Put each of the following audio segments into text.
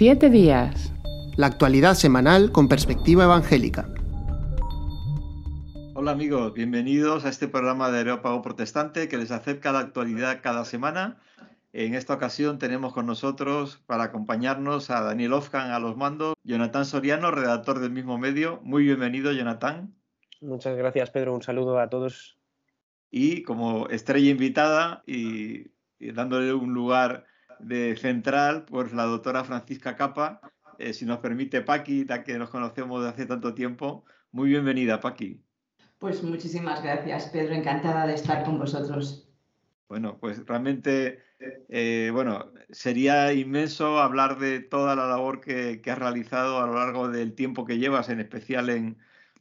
Siete días. La actualidad semanal con perspectiva evangélica. Hola amigos, bienvenidos a este programa de Areópago Protestante que les acerca la actualidad cada semana. En esta ocasión tenemos con nosotros para acompañarnos a Daniel Ofkan a los mandos, Jonathan Soriano, redactor del mismo medio. Muy bienvenido, Jonathan. Muchas gracias, Pedro. Un saludo a todos. Y como estrella invitada y, y dándole un lugar de central, pues la doctora Francisca Capa, eh, si nos permite Paqui, la que nos conocemos de hace tanto tiempo. Muy bienvenida, Paqui. Pues muchísimas gracias, Pedro. Encantada de estar con vosotros. Bueno, pues realmente, eh, bueno, sería inmenso hablar de toda la labor que, que, has realizado a lo largo del tiempo que llevas, en especial en,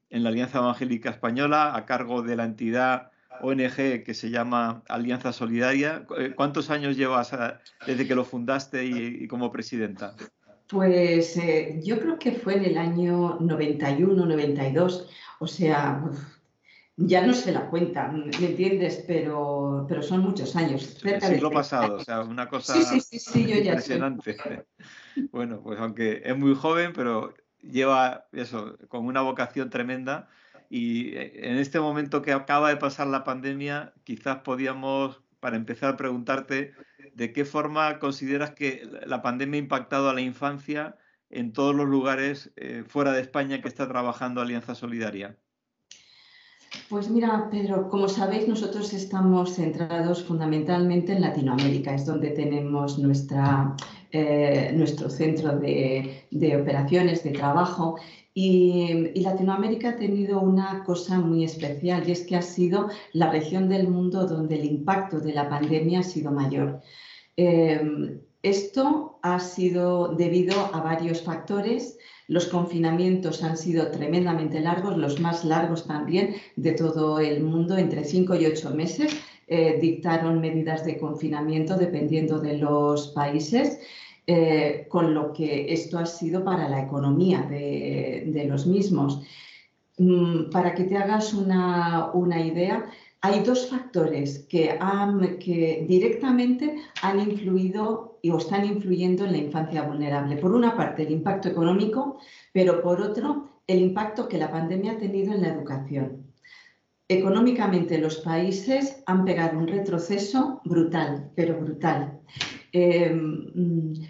en la Alianza Evangélica Española, a cargo de la entidad ONG que se llama Alianza Solidaria. Eh, ¿Cuántos años llevas a, desde que lo fundaste y, y como presidenta? Pues eh, yo creo que fue en el año 91, 92, o sea, uf, ya no se la cuenta, ¿me entiendes? Pero, pero son muchos años. Cerca el siglo pasado, o sea, una cosa sí, sí, sí, sí, yo ya impresionante. Bueno, pues aunque es muy joven, pero lleva eso, con una vocación tremenda y eh, en este momento que acaba de pasar la pandemia, quizás podíamos, para empezar, preguntarte de qué forma consideras que la pandemia ha impactado a la infancia en todos los lugares eh, fuera de España que está trabajando Alianza Solidaria. Pues mira, Pedro, como sabéis, nosotros estamos centrados fundamentalmente en Latinoamérica, es donde tenemos nuestra, eh, nuestro centro de, de, operaciones, de trabajo, y, Latinoamérica ha tenido una cosa muy especial y es que ha sido la región del mundo donde el impacto de la pandemia ha sido mayor. Eh, esto ha sido debido a varios factores. Los confinamientos han sido tremendamente largos, los más largos también de todo el mundo, entre 5 y 8 meses. Eh, dictaron medidas de confinamiento dependiendo de los países. Eh, con lo que esto ha sido para la economía de, los mismos. Mm, para que te hagas una, una idea, hay dos factores que, han, que directamente han influido o están influyendo en la infancia vulnerable. Por una parte, el impacto económico, pero por otro, el impacto que la pandemia ha tenido en la educación. Económicamente los países han pegado un retroceso brutal, pero brutal. Eh,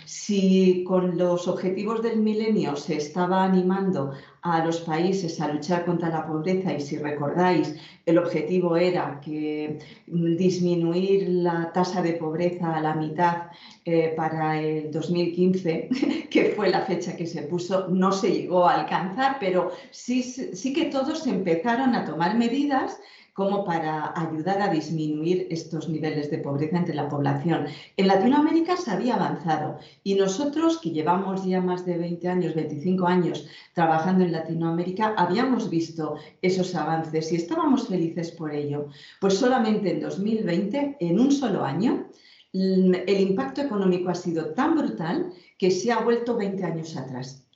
si con los objetivos del milenio se estaba animando a los países a luchar contra la pobreza y si recordáis el objetivo era que disminuir la tasa de pobreza a la mitad eh, para el 2015, que fue la fecha que se puso, no se llegó a alcanzar, pero sí, sí que todos empezaron a tomar medidas como para ayudar a disminuir estos niveles de pobreza entre la población. En Latinoamérica se había avanzado y nosotros, que llevamos ya más de 20 años, 25 años trabajando en Latinoamérica, habíamos visto esos avances y estábamos felices por ello. Pues solamente en 2020, en un solo año, el impacto económico ha sido tan brutal que se ha vuelto 20 años atrás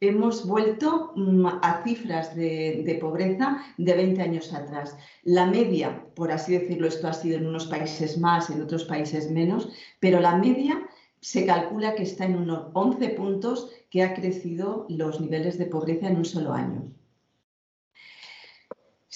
hemos vuelto mm, a cifras de, pobreza de 20 años atrás. La media, por así decirlo, esto ha sido en unos países más, en otros países menos, pero la media se calcula que está en unos 11 puntos que ha crecido los niveles de pobreza en un solo año.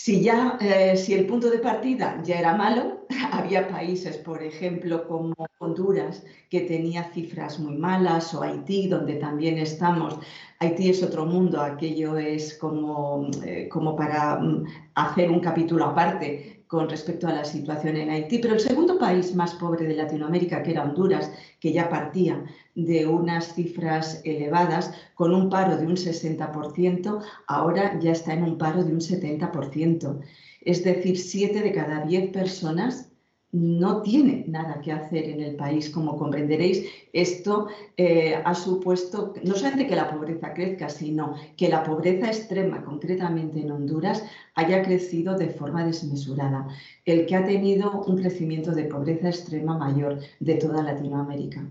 Si, ya, eh, si el punto de partida ya era malo, había países, por ejemplo, como Honduras, que tenía cifras muy malas, o Haití, donde también estamos. Haití es otro mundo, aquello es como, eh, como para mm, hacer un capítulo aparte, con respecto a la situación en Haití. Pero el segundo país más pobre de Latinoamérica, que era Honduras, que ya partía de unas cifras elevadas, con un paro de un 60%, ahora ya está en un paro de un 70%. Es decir, 7 de cada 10 personas no tiene nada que hacer en el país. Como comprenderéis, esto eh, ha supuesto no solamente que la pobreza crezca, sino que la pobreza extrema, concretamente en Honduras, haya crecido de forma desmesurada. El que ha tenido un crecimiento de pobreza extrema mayor de toda Latinoamérica.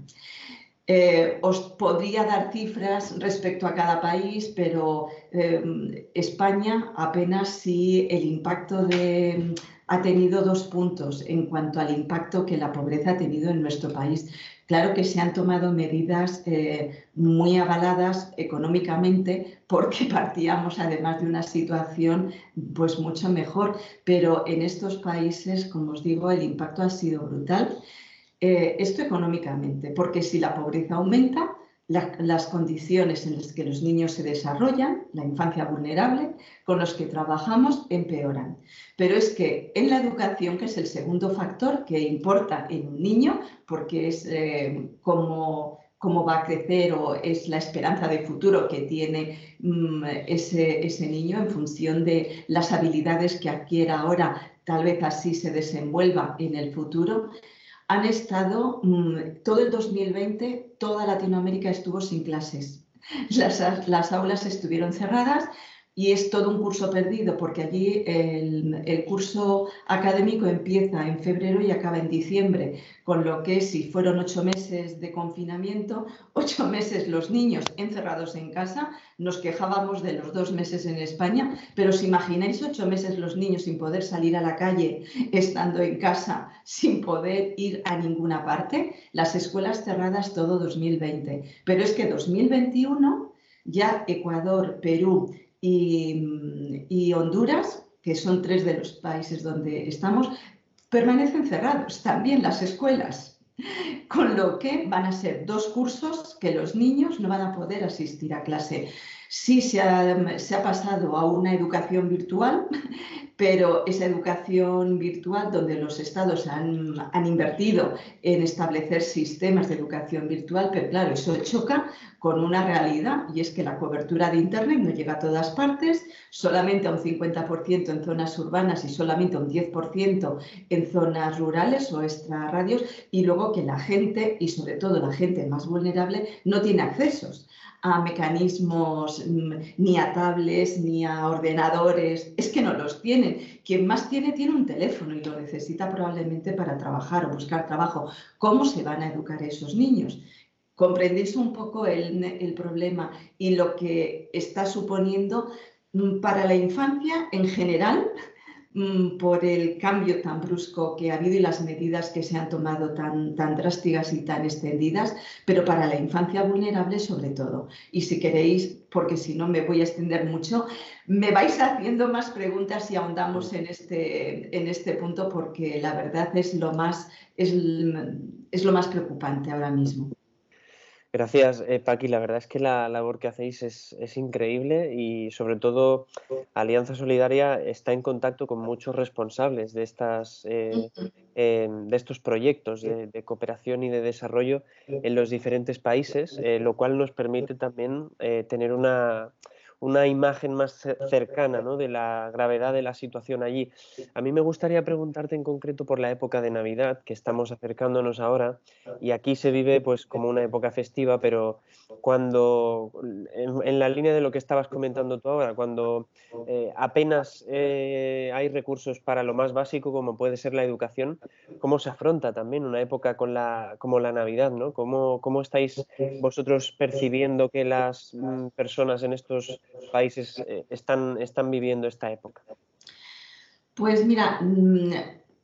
Eh, os podría dar cifras respecto a cada país, pero eh, España apenas sí el impacto de ha tenido dos puntos en cuanto al impacto que la pobreza ha tenido en nuestro país. Claro que se han tomado medidas eh, muy avaladas económicamente porque partíamos además de una situación pues mucho mejor, pero en estos países, como os digo, el impacto ha sido brutal. Eh, esto económicamente, porque si la pobreza aumenta, las condiciones en las que los niños se desarrollan, la infancia vulnerable, con los que trabajamos, empeoran. Pero es que en la educación, que es el segundo factor que importa en un niño, porque es eh, cómo, va a crecer o es la esperanza de futuro que tiene mm, ese, ese niño en función de las habilidades que adquiera ahora, tal vez así se desenvuelva en el futuro, han estado, mm, todo el 2020, toda Latinoamérica estuvo sin clases. Las, aulas estuvieron cerradas y es todo un curso perdido porque allí el, curso académico empieza en febrero y acaba en diciembre, con lo que si fueron ocho meses de confinamiento, ocho meses los niños encerrados en casa, nos quejábamos de los dos meses en España, pero si imagináis ocho meses los niños sin poder salir a la calle, estando en casa, sin poder ir a ninguna parte, las escuelas cerradas todo 2020. Pero es que 2021 ya Ecuador, Perú y, Honduras, que son tres de los países donde estamos, permanecen cerrados, también las escuelas. Con lo que van a ser dos cursos que los niños no van a poder asistir a clase. Sí se ha, pasado a una educación virtual, pero esa educación virtual donde los estados han, han, invertido en establecer sistemas de educación virtual, pero claro, eso choca con una realidad y es que la cobertura de Internet no llega a todas partes, solamente a un 50% en zonas urbanas y solamente a un 10% en zonas rurales o extrarradios y luego que la gente y sobre todo la gente más vulnerable no tiene accesos a mecanismos, mm, ni a tablets, ni a ordenadores. Es que no los tienen. Quien más tiene, tiene un teléfono y lo necesita probablemente para trabajar o buscar trabajo. ¿Cómo se van a educar esos niños? ¿Comprendéis un poco el, el problema y lo que está suponiendo mm, para la infancia en general? Mm, por el cambio tan brusco que ha habido y las medidas que se han tomado tan, tan drásticas y tan extendidas, pero para la infancia vulnerable sobre todo. Y si queréis, porque si no me voy a extender mucho, me vais haciendo más preguntas y ahondamos en este, en este punto porque la verdad es lo más, es, es lo más preocupante ahora mismo. Gracias, eh, Paqui. La verdad es que la labor que hacéis es, increíble y sobre todo Alianza Solidaria está en contacto con muchos responsables de, estas, eh, de estos proyectos de, cooperación y de desarrollo en los diferentes países, eh, lo cual nos permite también tener una, una imagen más cercana ¿no? de la gravedad de la situación allí. A mí me gustaría preguntarte en concreto por la época de Navidad, que estamos acercándonos ahora, y aquí se vive pues como una época festiva, pero cuando, en, la línea de lo que estabas comentando tú ahora, cuando eh, apenas eh, hay recursos para lo más básico, como puede ser la educación, ¿cómo se afronta también una época con la, como la Navidad? ¿no? ¿Cómo, ¿Cómo estáis vosotros percibiendo que las mm, personas en estos países eh, están, están viviendo esta época? Pues mira, mm,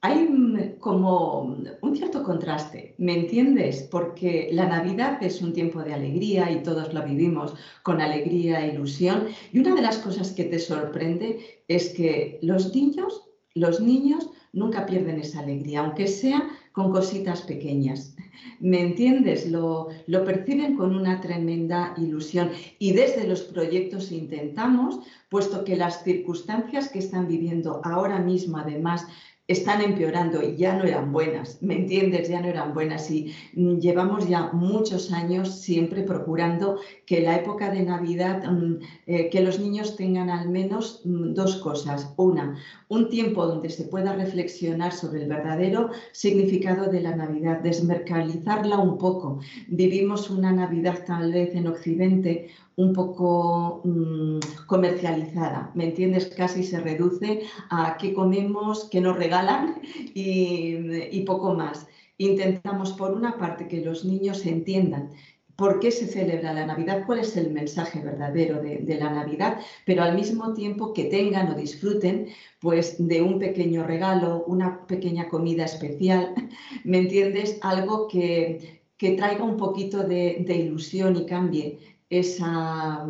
hay como un cierto contraste, ¿me entiendes? Porque la Navidad es un tiempo de alegría y todos lo vivimos con alegría e ilusión. Y una de las cosas que te sorprende es que los niños, los niños nunca pierden esa alegría, aunque sea con cositas pequeñas. ¿Me entiendes? Lo, lo, perciben con una tremenda ilusión y desde los proyectos intentamos, puesto que las circunstancias que están viviendo ahora mismo, además, están empeorando y ya no eran buenas, ¿me entiendes? Ya no eran buenas y mm, llevamos ya muchos años siempre procurando que la época de Navidad, mm, eh, que los niños tengan al menos mm, dos cosas. Una, un tiempo donde se pueda reflexionar sobre el verdadero significado de la Navidad, desmercalizarla un poco. Vivimos una Navidad tal vez en Occidente un poco mm, comercializada, ¿me entiendes? Casi se reduce a qué comemos, qué nos y, poco más. Intentamos, por una parte, que los niños entiendan por qué se celebra la Navidad, cuál es el mensaje verdadero de, de, la Navidad, pero al mismo tiempo que tengan o disfruten pues de un pequeño regalo, una pequeña comida especial, ¿me entiendes? Algo que, que traiga un poquito de, de ilusión y cambie esa,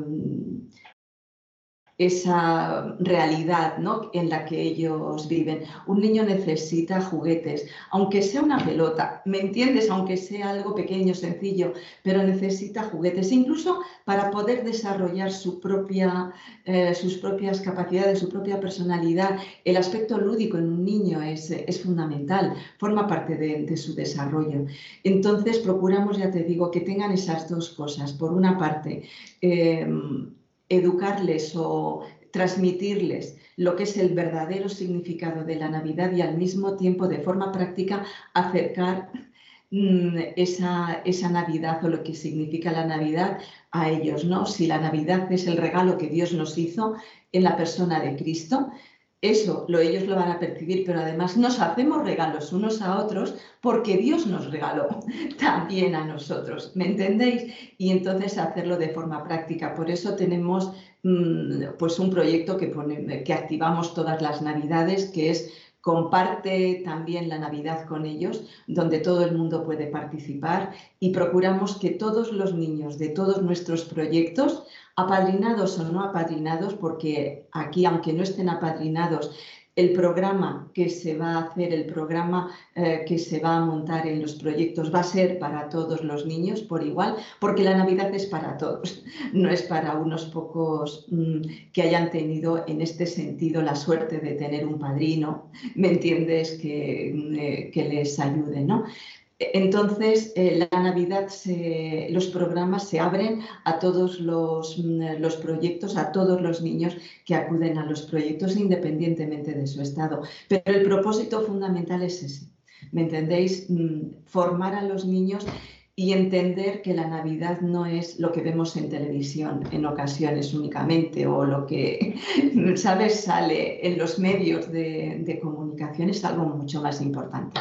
esa realidad ¿no? en la que ellos viven. Un niño necesita juguetes, aunque sea una pelota, ¿me entiendes? Aunque sea algo pequeño, sencillo, pero necesita juguetes, incluso para poder desarrollar su propia, eh, sus propias capacidades, su propia personalidad. El aspecto lúdico en un niño es, es fundamental, forma parte de, su desarrollo. Entonces, procuramos, ya te digo, que tengan esas dos cosas. Por una parte, eh, educarles o transmitirles lo que es el verdadero significado de la Navidad y al mismo tiempo de forma práctica acercar mm, esa, esa, Navidad o lo que significa la Navidad a ellos, ¿no? Si la Navidad es el regalo que Dios nos hizo en la persona de Cristo, eso lo, ellos lo van a percibir, pero además nos hacemos regalos unos a otros porque Dios nos regaló también a nosotros, ¿me entendéis? Y entonces hacerlo de forma práctica. Por eso tenemos mmm, pues un proyecto que, que activamos todas las navidades, que es comparte también la Navidad con ellos, donde todo el mundo puede participar y procuramos que todos los niños de todos nuestros proyectos apadrinados o no apadrinados, porque aquí, aunque no estén apadrinados, el programa que se va a hacer, el programa eh, que se va a montar en los proyectos va a ser para todos los niños por igual, porque la Navidad es para todos, no es para unos pocos mmm, que hayan tenido en este sentido la suerte de tener un padrino, ¿me entiendes? Que, eh, que les ayude, ¿no? Entonces, eh, la Navidad, se, los programas se abren a todos los, mm, los, proyectos, a todos los niños que acuden a los proyectos independientemente de su estado. Pero el propósito fundamental es ese, ¿me entendéis? Mm, formar a los niños y entender que la Navidad no es lo que vemos en televisión en ocasiones únicamente o lo que, ¿sabes?, sale en los medios de, de comunicación, es algo mucho más importante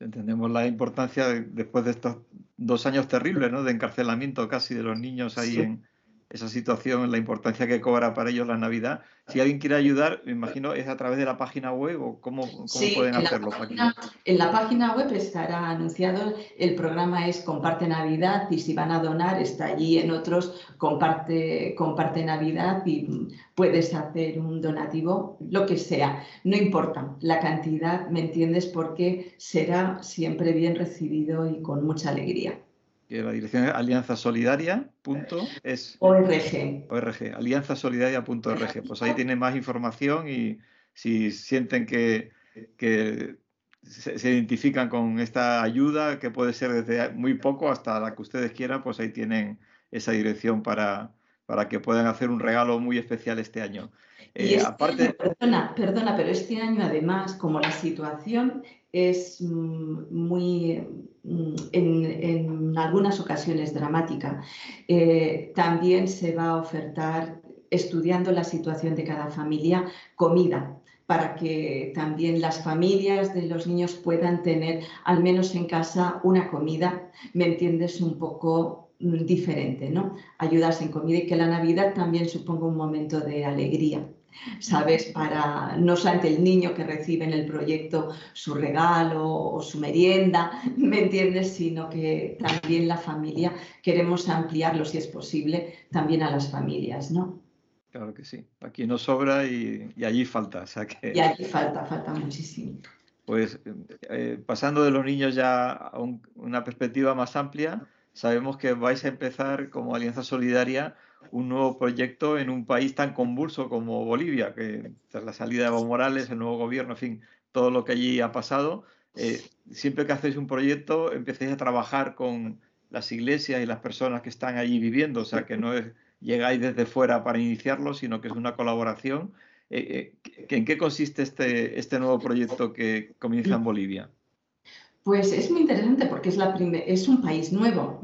entendemos la importancia de, después de estos dos años terribles, ¿no? De encarcelamiento casi de los niños ahí sí. en esa situación, la importancia que cobra para ellos la Navidad. Si alguien quiere ayudar, me imagino, ¿es a través de la página web o cómo, cómo sí, pueden en hacerlo? La página, en la página web estará anunciado, el programa es Comparte Navidad y si van a donar está allí en otros Comparte, comparte Navidad y puedes hacer un donativo, lo que sea, no importa la cantidad, ¿me entiendes? Porque será siempre bien recibido y con mucha alegría que la dirección es alianzasolidaria.es. ORG. ORG, alianzasolidaria.org. Pues ahí tienen más información y si sienten que, que se, se, identifican con esta ayuda, que puede ser desde muy poco hasta la que ustedes quieran, pues ahí tienen esa dirección para, para que puedan hacer un regalo muy especial este año. Eh, este aparte... Año, perdona, perdona, pero este año además, como la situación es muy, en, en algunas ocasiones dramática, eh, también se va a ofertar, estudiando la situación de cada familia, comida para que también las familias de los niños puedan tener, al menos en casa, una comida, ¿me entiendes? Un poco diferente, ¿no? Ayudas en comida y que la Navidad también suponga un momento de alegría. ¿Sabes? Para no solamente el niño que recibe en el proyecto su regalo o su merienda, ¿me entiendes? Sino que también la familia queremos ampliarlo, si es posible, también a las familias, ¿no? Claro que sí. Aquí no sobra y, y allí falta. O sea que... Y allí falta, falta muchísimo. Pues eh, pasando de los niños ya a un, una perspectiva más amplia, sabemos que vais a empezar como Alianza Solidaria un nuevo proyecto en un país tan convulso como Bolivia, que tras la salida de Evo Morales, el nuevo gobierno, en fin, todo lo que allí ha pasado, eh, siempre que hacéis un proyecto empecéis a trabajar con las iglesias y las personas que están allí viviendo, o sea, que no llegáis desde fuera para iniciarlo, sino que es una colaboración. Eh, eh, ¿En qué consiste este, este nuevo proyecto que comienza en Bolivia? Pues es muy interesante porque es, la es un país nuevo.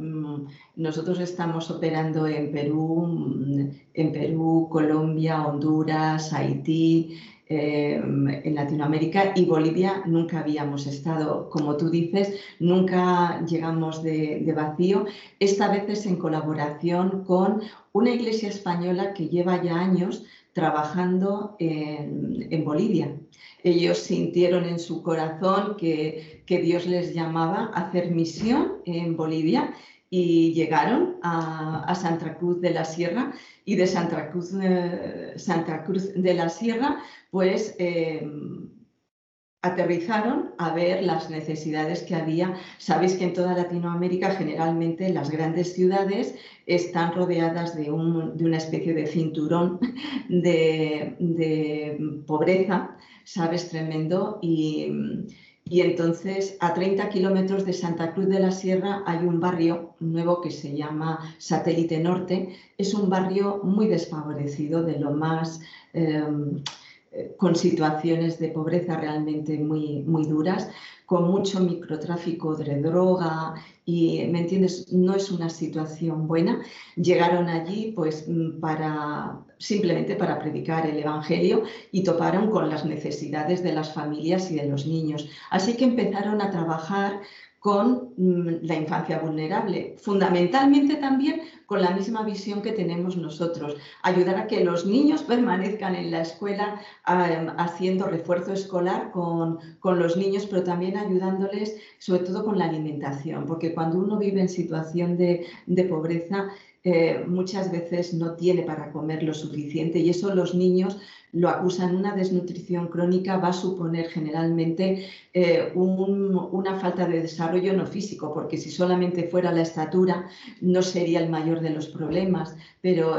Nosotros estamos operando en Perú, en Perú, Colombia, Honduras, Haití, eh, en Latinoamérica y Bolivia nunca habíamos estado. Como tú dices, nunca llegamos de, de vacío. Esta vez es en colaboración con una iglesia española que lleva ya años trabajando en, Bolivia. Ellos sintieron en su corazón que, Dios les llamaba a hacer misión en Bolivia y llegaron a, Santa Cruz de la Sierra y de Santa Cruz, eh, Santa Cruz de la Sierra pues eh, aterrizaron a ver las necesidades que había. Sabéis que en toda Latinoamérica generalmente las grandes ciudades están rodeadas de, una especie de cinturón de, pobreza, ¿sabes? Tremendo. Y, entonces a 30 kilómetros de Santa Cruz de la Sierra hay un barrio nuevo que se llama Satélite Norte. Es un barrio muy desfavorecido, de lo más... Eh, con situaciones de pobreza realmente muy, muy duras, con mucho microtráfico de droga y, ¿me entiendes? No es una situación buena. Llegaron allí pues mm, para simplemente para predicar el Evangelio y toparon con las necesidades de las familias y de los niños. Así que empezaron a trabajar con mm, la infancia vulnerable, fundamentalmente también con la misma visión que tenemos nosotros, ayudar a que los niños permanezcan en la escuela haciendo refuerzo escolar con, los niños, pero también ayudándoles sobre todo con la alimentación, porque cuando uno vive en situación de, de pobreza, eh, muchas veces no tiene para comer lo suficiente y eso los niños lo acusan. Una desnutrición crónica va a suponer generalmente eh, una falta de desarrollo no físico, porque si solamente fuera la estatura no sería el mayor de los problemas, pero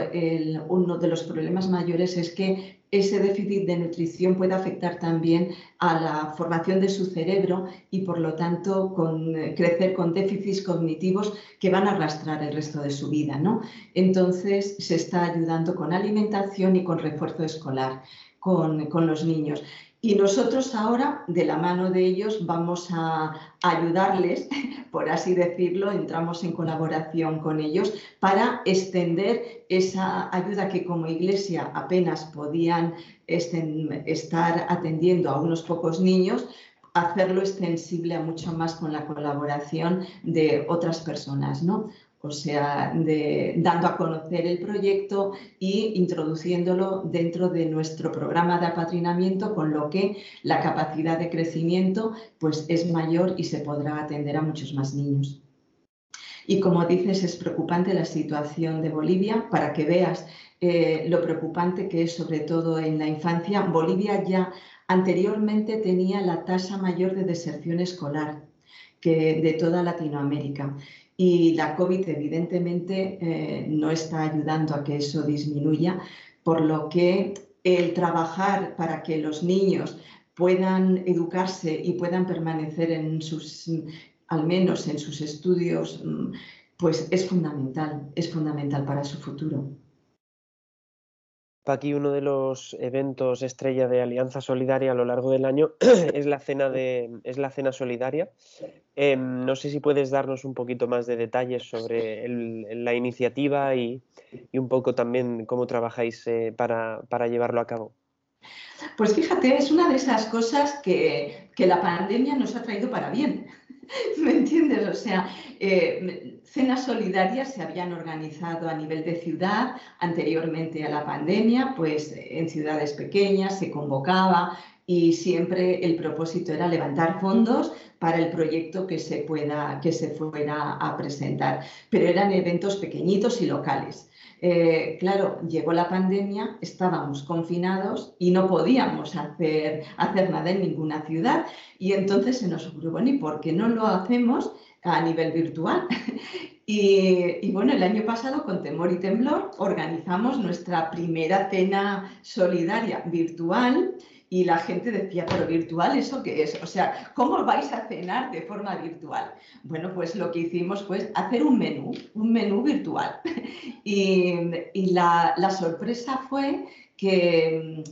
uno de los problemas mayores es que ese déficit de nutrición puede afectar también a la formación de su cerebro y por lo tanto con, eh, crecer con déficits cognitivos que van a arrastrar el resto de su vida. ¿no? Entonces se está ayudando con alimentación y con refuerzo escolar con, con los niños. Y nosotros ahora, de la mano de ellos, vamos a ayudarles, por así decirlo, entramos en colaboración con ellos para extender esa ayuda que como iglesia apenas podían estar atendiendo a unos pocos niños, hacerlo extensible a mucho más con la colaboración de otras personas, ¿no? O sea, dando a conocer el proyecto e introduciéndolo dentro de nuestro programa de apadrinamiento, con lo que la capacidad de crecimiento pues, es mayor y se podrá atender a muchos más niños. Y como dices, es preocupante la situación de Bolivia, para que veas eh, lo preocupante que es sobre todo en la infancia. Bolivia ya anteriormente tenía la tasa mayor de deserción escolar que de toda Latinoamérica y la COVID evidentemente eh, no está ayudando a que eso disminuya, por lo que el trabajar para que los niños puedan educarse y puedan permanecer en sus, al menos en sus estudios, mm, pues es fundamental, es fundamental para su futuro. Aquí uno de los eventos estrella de Alianza Solidaria a lo largo del año es la cena de es la cena solidaria. Em, no sé si puedes darnos un poquito más de detalles sobre la iniciativa y, un poco también cómo trabajáis eh, para, llevarlo a cabo. Pues fíjate, es una de esas cosas que, que la pandemia nos ha traído para bien. ¿Me entiendes? O sea, eh, cenas solidarias se habían organizado a nivel de ciudad anteriormente a la pandemia, pues en ciudades pequeñas se convocaba y siempre el propósito era levantar fondos para el proyecto que se, pueda, que se fuera a presentar. Pero eran eventos pequeñitos y locales. Eh, claro, llegó la pandemia, estábamos confinados y no podíamos hacer, hacer nada en ninguna ciudad. Y entonces se nos ocurrió, bueno, ¿y por qué no lo hacemos a nivel virtual? y, y, bueno, el año pasado, con temor y temblor, organizamos nuestra primera cena solidaria virtual y la gente decía, pero virtual, ¿eso qué es? O sea, ¿cómo vais a cenar de forma virtual? Bueno, pues lo que hicimos fue hacer un menú, un menú virtual. y, la, sorpresa fue que,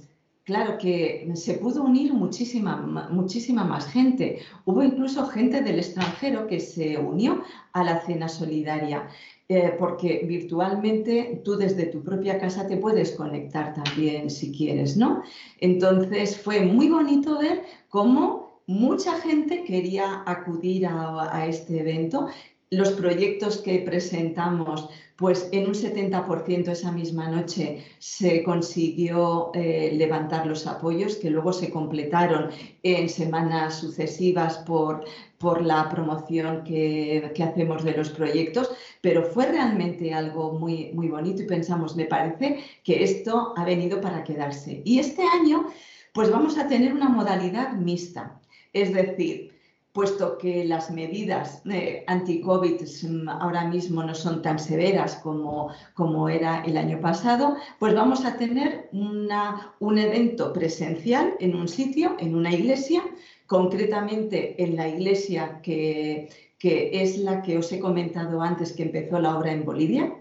claro, que se pudo unir muchísima, muchísima más gente. Hubo incluso gente del extranjero que se unió a la cena solidaria. Eh, porque virtualmente tú desde tu propia casa te puedes conectar también si quieres, ¿no? Entonces fue muy bonito ver cómo mucha gente quería acudir a, este evento los proyectos que presentamos, pues en un 70% esa misma noche se consiguió eh, levantar los apoyos que luego se completaron en semanas sucesivas por, por la promoción que, que, hacemos de los proyectos, pero fue realmente algo muy, muy bonito y pensamos, me parece que esto ha venido para quedarse. Y este año, pues vamos a tener una modalidad mixta, es decir, puesto que las medidas eh, anti-COVID mm, ahora mismo no son tan severas como, como, era el año pasado, pues vamos a tener una, un evento presencial en un sitio, en una iglesia, concretamente en la iglesia que, que es la que os he comentado antes que empezó la obra en Bolivia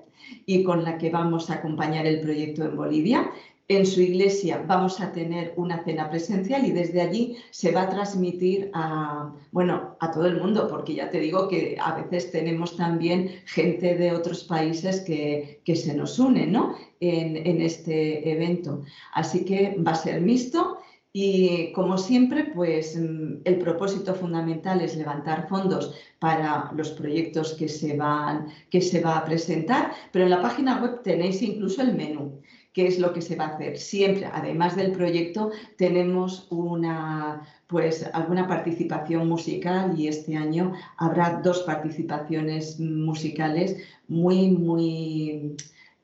y con la que vamos a acompañar el proyecto en Bolivia en su iglesia vamos a tener una cena presencial y desde allí se va a transmitir a, bueno, a todo el mundo, porque ya te digo que a veces tenemos también gente de otros países que, se nos une ¿no? en, en este evento. Así que va a ser mixto y como siempre, pues mm, el propósito fundamental es levantar fondos para los proyectos que se van que se va a presentar, pero en la página web tenéis incluso el menú qué es lo que se va a hacer. Siempre, además del proyecto, tenemos una, pues, alguna participación musical y este año habrá dos participaciones musicales muy, muy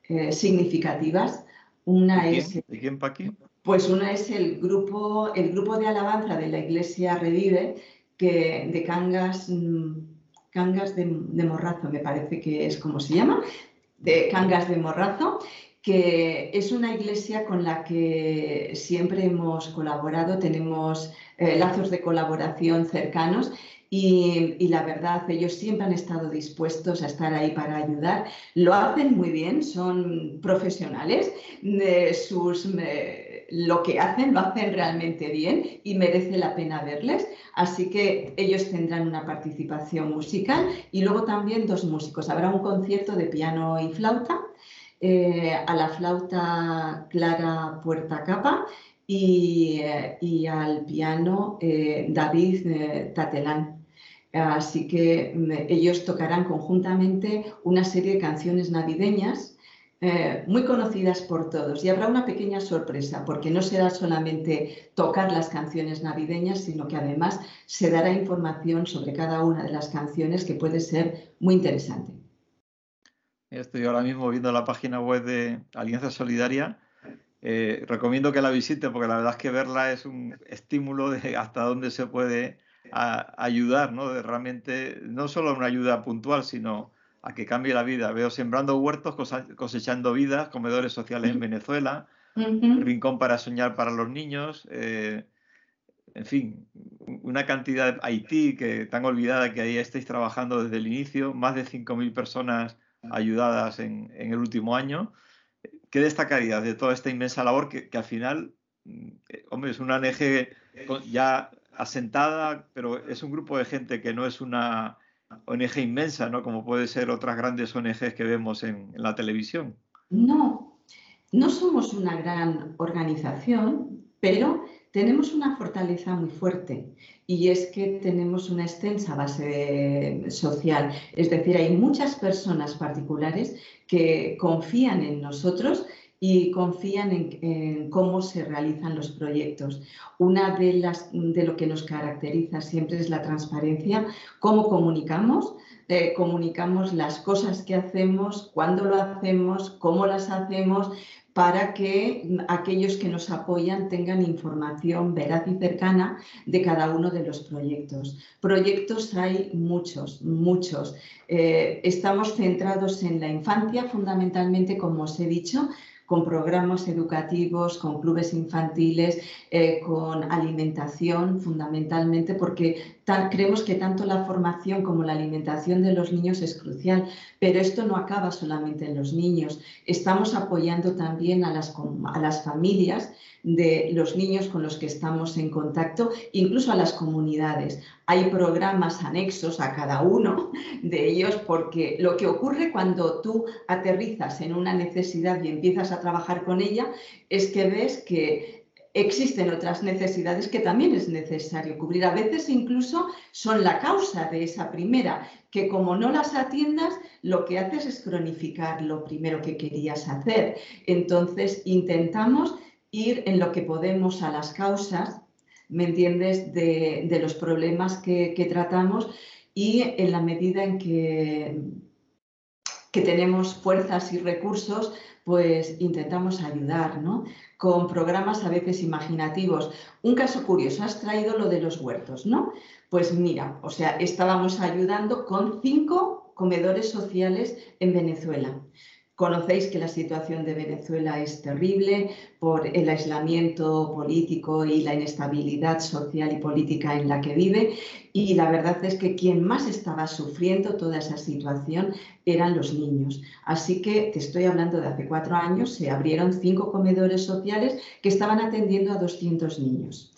eh, significativas. Una ¿De quién? es, ¿De quién, Paqui? Pues una es el grupo, el grupo de alabanza de la Iglesia Revive, que, de Cangas, mm, Cangas de, de Morrazo, me parece que es como se llama, de Cangas de Morrazo, que es una iglesia con la que siempre hemos colaborado, tenemos eh, lazos de colaboración cercanos y, la verdad, ellos siempre han estado dispuestos a estar ahí para ayudar. Lo hacen muy bien, son profesionales, de sus, lo que hacen lo hacen realmente bien y merece la pena verles. Así que ellos tendrán una participación musical y luego también dos músicos. Habrá un concierto de piano y flauta eh, a la flauta Clara Puerta Capa y, eh, al piano eh, David Tatelán. Así que ellos tocarán conjuntamente una serie de canciones navideñas muy conocidas por todos. Y habrá una pequeña sorpresa, porque no será solamente tocar las canciones navideñas, sino que además se dará información sobre cada una de las canciones que puede ser muy interesante. Estoy ahora mismo viendo la página web de Alianza Solidaria. Eh, recomiendo que la visite porque la verdad es que verla es un estímulo de hasta dónde se puede ayudar, ¿no? De realmente, no solo una ayuda puntual, sino a que cambie la vida. Veo sembrando huertos, cosechando vidas, comedores sociales en Venezuela, rincón para soñar para los niños, eh, en fin, una cantidad de Haití que tan olvidada que ahí estáis trabajando desde el inicio, más de 5.000 personas ayudadas en, el último año. ¿Qué destacarías de toda esta inmensa labor que, al final, mm, eh, hombre, es una ONG ya asentada, pero es un grupo de gente que no es una ONG inmensa, ¿no? Como puede ser otras grandes ONGs que vemos en la televisión. No, no somos una gran organización, pero tenemos una fortaleza muy fuerte y es que tenemos una extensa base social. Es decir, hay muchas personas particulares que confían en nosotros y confían en, cómo se realizan los proyectos. Una de las de lo que nos caracteriza siempre es la transparencia, cómo comunicamos, eh, comunicamos las cosas que hacemos, cuándo lo hacemos, cómo las hacemos, para que aquellos que nos apoyan tengan información veraz y cercana de cada uno de los proyectos. Proyectos hay muchos, muchos. Eh, estamos centrados en la infancia, fundamentalmente, como os he dicho, con programas educativos, con clubes infantiles, eh, con alimentación fundamentalmente, porque creemos que tanto la formación como la alimentación de los niños es crucial, pero esto no acaba solamente en los niños. Estamos apoyando también a las, a las familias de los niños con los que estamos en contacto, incluso a las comunidades. Hay programas anexos a cada uno de ellos porque lo que ocurre cuando tú aterrizas en una necesidad y empiezas a trabajar con ella es que ves que existen otras necesidades que también es necesario cubrir. A veces incluso son la causa de esa primera, que como no las atiendas, lo que haces es cronificar lo primero que querías hacer. Entonces, intentamos ir en lo que podemos a las causas, ¿me entiendes?, de, los problemas que, tratamos y en la medida en que, que tenemos fuerzas y recursos, pues intentamos ayudar, ¿no? Con programas a veces imaginativos. Un caso curioso, has traído lo de los huertos, ¿no? Pues mira, o sea, estábamos ayudando con cinco comedores sociales en Venezuela. Conocéis que la situación de Venezuela es terrible por el aislamiento político y la inestabilidad social y política en la que vive y la verdad es que quien más estaba sufriendo toda esa situación eran los niños. Así que te estoy hablando de hace cuatro años, se abrieron cinco comedores sociales que estaban atendiendo a 200 niños.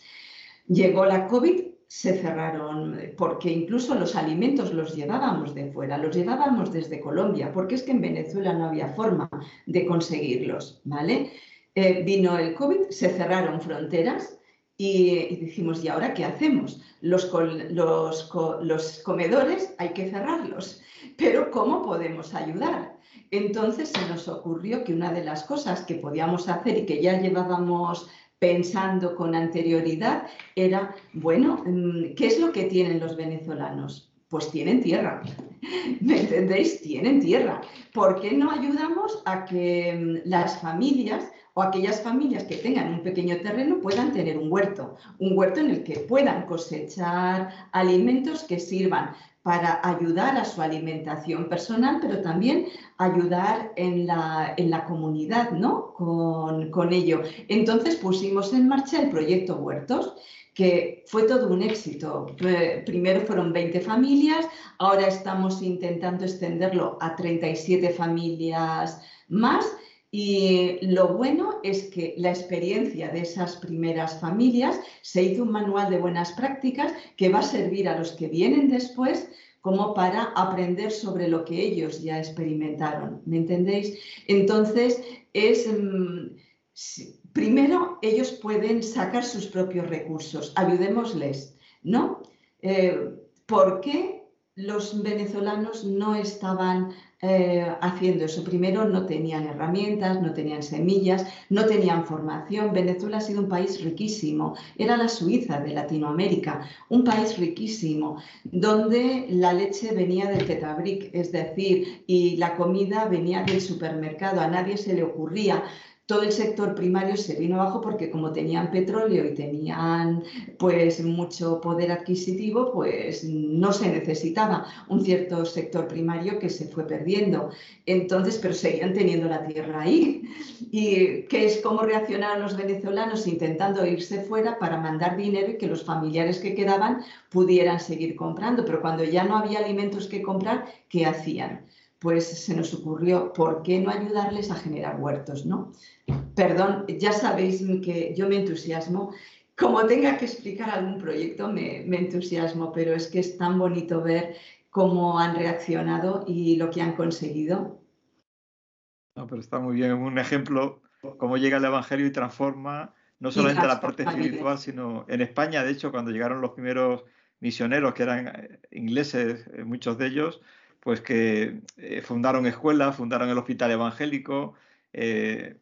Llegó la COVID se cerraron, porque incluso los alimentos los llevábamos de fuera, los llevábamos desde Colombia, porque es que en Venezuela no había forma de conseguirlos, ¿vale? Eh, vino el COVID, se cerraron fronteras y, dijimos, ¿y ahora qué hacemos? Los, los, los comedores hay que cerrarlos, pero ¿cómo podemos ayudar? Entonces se nos ocurrió que una de las cosas que podíamos hacer y que ya llevábamos pensando con anterioridad era, bueno, mm, ¿qué es lo que tienen los venezolanos? Pues tienen tierra. ¿Me entendéis? Tienen tierra. ¿Por qué no ayudamos a que mm, las familias o aquellas familias que tengan un pequeño terreno puedan tener un huerto, un huerto en el que puedan cosechar alimentos que sirvan para ayudar a su alimentación personal, pero también ayudar en la, en la comunidad ¿no? con, con ello. Entonces pusimos en marcha el proyecto Huertos, que fue todo un éxito. Primero fueron 20 familias, ahora estamos intentando extenderlo a 37 familias más y lo bueno es que la experiencia de esas primeras familias se hizo un manual de buenas prácticas que va a servir a los que vienen después como para aprender sobre lo que ellos ya experimentaron. ¿Me entendéis? Entonces, es... Mm, primero, ellos pueden sacar sus propios recursos. Ayudémosles, ¿no? Eh, ¿Por qué los venezolanos no estaban eh, haciendo eso. Primero, no tenían herramientas, no tenían semillas, no tenían formación. Venezuela ha sido un país riquísimo, era la Suiza de Latinoamérica, un país riquísimo, donde la leche venía del tetabric, es decir, y la comida venía del supermercado, a nadie se le ocurría todo el sector primario se vino abajo porque como tenían petróleo y tenían pues mucho poder adquisitivo, pues no se necesitaba un cierto sector primario que se fue perdiendo. Entonces, pero seguían teniendo la tierra ahí. ¿Y qué es cómo reaccionaron los venezolanos intentando irse fuera para mandar dinero y que los familiares que quedaban pudieran seguir comprando? Pero cuando ya no había alimentos que comprar, ¿qué hacían? Pues se nos ocurrió, ¿por qué no ayudarles a generar huertos? ¿no? Perdón, ya sabéis que yo me entusiasmo. Como tenga que explicar algún proyecto, me, entusiasmo, pero es que es tan bonito ver cómo han reaccionado y lo que han conseguido. No, pero está muy bien, un ejemplo, cómo llega el Evangelio y transforma no solamente la parte espiritual, sino en España, de hecho, cuando llegaron los primeros misioneros, que eran eh, ingleses, eh, muchos de ellos, pues que eh, fundaron escuelas, fundaron el hospital evangélico, eh,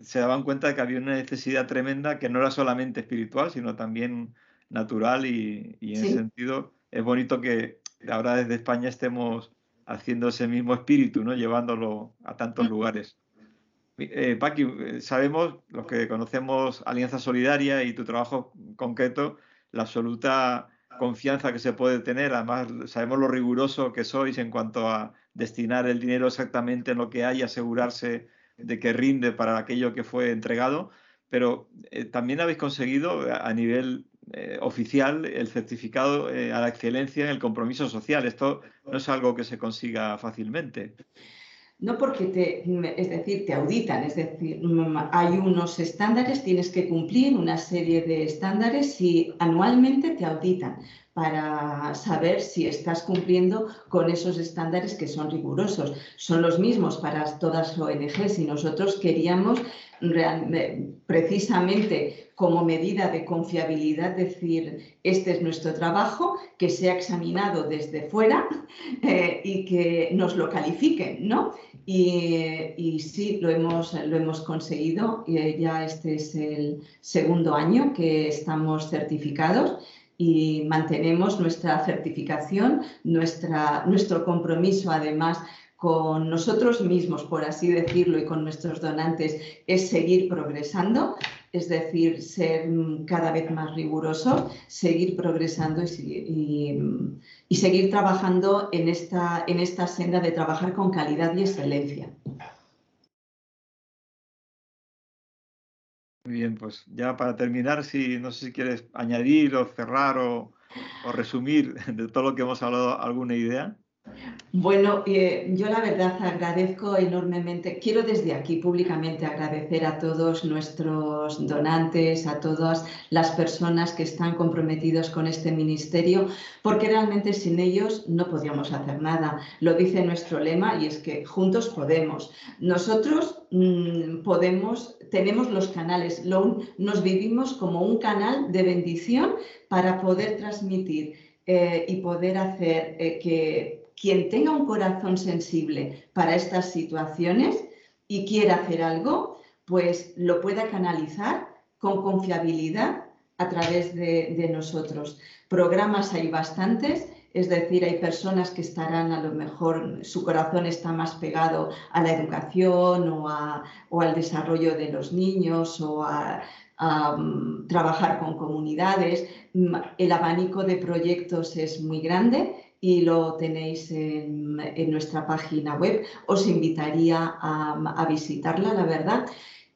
se daban cuenta de que había una necesidad tremenda que no era solamente espiritual, sino también natural y, en ese sentido es bonito que ahora desde España estemos haciendo ese mismo espíritu, ¿no? llevándolo a tantos lugares. Eh, Paqui, eh, sabemos, los que conocemos Alianza Solidaria y tu trabajo concreto, la absoluta confianza que se puede tener. Además, sabemos lo riguroso que sois en cuanto a destinar el dinero exactamente en lo que hay y asegurarse de que rinde para aquello que fue entregado. Pero eh, también habéis conseguido a nivel eh, oficial el certificado eh, a la excelencia en el compromiso social. Esto no es algo que se consiga fácilmente. No porque te, es decir, te auditan, es decir, hay unos estándares, tienes que cumplir una serie de estándares y anualmente te auditan para saber si estás cumpliendo con esos estándares que son rigurosos. Son los mismos para todas ONGs y nosotros queríamos precisamente como medida de confiabilidad decir, este es nuestro trabajo, que sea examinado desde fuera eh, y que nos lo califiquen, ¿no? Y, sí, lo hemos, lo hemos conseguido. ya este es el segundo año que estamos certificados y mantenemos nuestra certificación, nuestra, nuestro compromiso además con nosotros mismos, por así decirlo, y con nuestros donantes, es seguir progresando, es decir, ser cada vez más rigurosos, seguir progresando y, seguir trabajando en esta, en esta senda de trabajar con calidad y excelencia. Bien, pues ya para terminar, si no sé si quieres añadir o cerrar o resumir de todo lo que hemos hablado alguna idea. Bueno, eh, yo la verdad agradezco enormemente, quiero desde aquí públicamente agradecer a todos nuestros donantes, a todas las personas que están comprometidos con este ministerio, porque realmente sin ellos no podríamos hacer nada. Lo dice nuestro lema y es que juntos podemos. Nosotros mm, podemos, tenemos los canales, nos vivimos como un canal de bendición para poder transmitir eh, y poder hacer eh, que quien tenga un corazón sensible para estas situaciones y quiera hacer algo, pues lo pueda canalizar con confiabilidad a través de, nosotros. Programas hay bastantes, es decir, hay personas que estarán a lo mejor, su corazón está más pegado a la educación o, al desarrollo de los niños o a, mm, trabajar con comunidades. Mm, el abanico de proyectos es muy grande y lo tenéis en, nuestra página web. Os invitaría a, visitarla, la verdad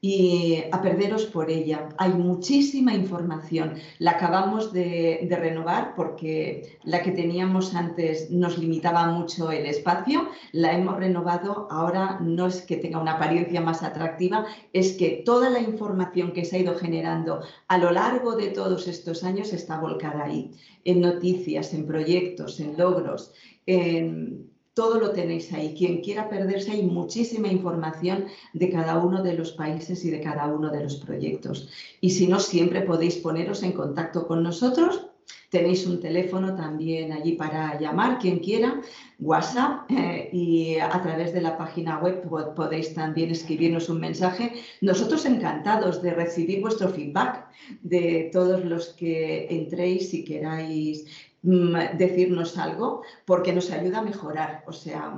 y a perderos por ella. Hay muchísima información. La acabamos de, renovar porque la que teníamos antes nos limitaba mucho el espacio. La hemos renovado. Ahora no es que tenga una apariencia más atractiva, es que toda la información que se ha ido generando a lo largo de todos estos años está volcada ahí, en noticias, en proyectos, en logros. En, todo lo tenéis ahí. Quien quiera perderse, hay muchísima información de cada uno de los países y de cada uno de los proyectos. Y si no, siempre podéis poneros en contacto con nosotros. Tenéis un teléfono también allí para llamar, quien quiera, WhatsApp, eh, y a través de la página web podéis también escribirnos un mensaje. Nosotros encantados de recibir vuestro feedback de todos los que entréis y queráis decirnos algo porque nos ayuda a mejorar. O sea,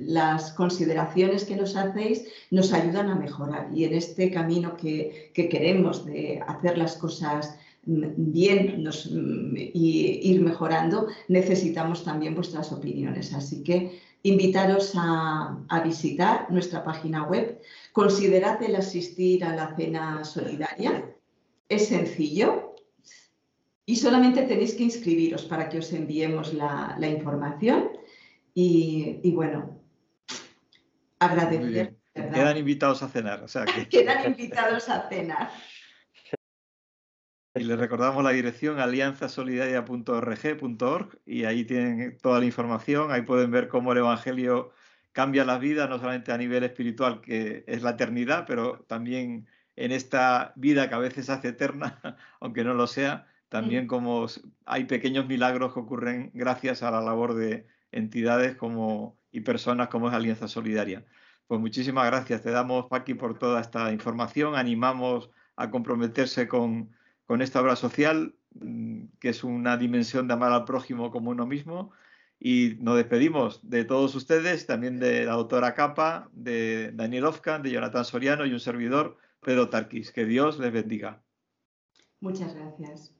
las consideraciones que nos hacéis nos ayudan a mejorar y en este camino que, queremos de hacer las cosas mm, bien mm, y ir mejorando, necesitamos también vuestras opiniones. Así que invitaros a, a, visitar nuestra página web. Considerad el asistir a la cena solidaria. Es sencillo, y solamente tenéis que inscribiros para que os enviemos la, información. Y, bueno, agradecer. Quedan invitados a cenar. O sea Quedan invitados a cenar. Y les recordamos la dirección alianzasolidaria.org.org y ahí tienen toda la información. Ahí pueden ver cómo el Evangelio cambia la vida, no solamente a nivel espiritual, que es la eternidad, pero también en esta vida que a veces hace eterna, aunque no lo sea, también como hay pequeños milagros que ocurren gracias a la labor de entidades como, y personas como es Alianza Solidaria. Pues muchísimas gracias. Te damos, Paqui, por toda esta información. Animamos a comprometerse con, con esta obra social, mm, que es una dimensión de amar al prójimo como uno mismo. Y nos despedimos de todos ustedes, también de la doctora Capa, de Daniel Ofkan, de Jonathan Soriano y un servidor, Pedro Tarquis. Que Dios les bendiga. Muchas gracias.